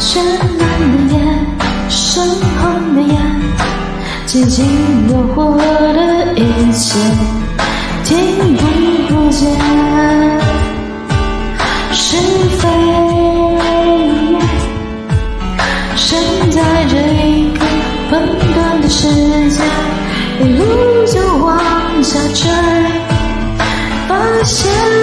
绚烂的夜，盛放的眼，寂静的惑的一切，听不见是非。身在这一个混沌的世界，一路就往下坠，发现。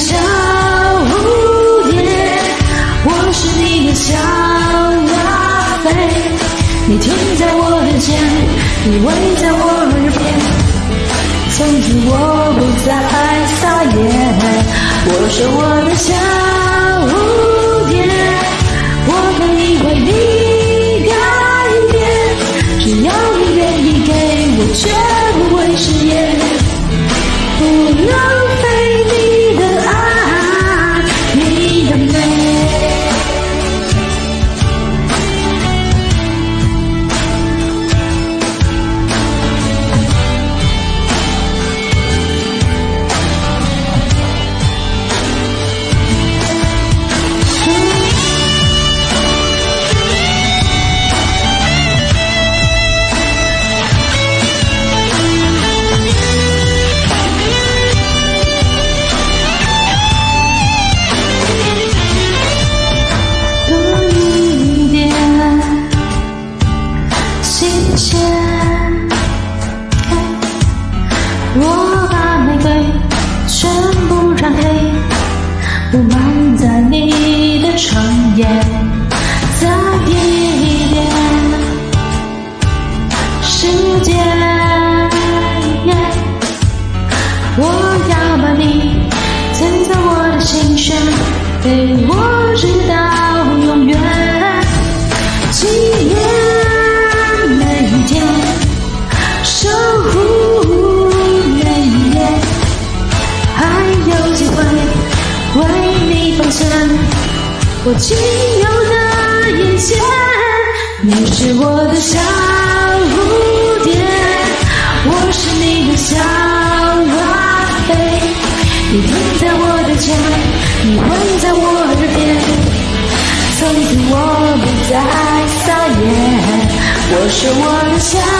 小蝴蝶，我是你的小马飞，你停在我的肩，你偎在我耳边，从此我不再撒野。我说我的小。陪我直到永远，纪念每一天，守护每一夜，还有机会为你奉献我仅有的一切。你是我的小蝴蝶，我是你的小麻飞，你停在我的家。我是我的家。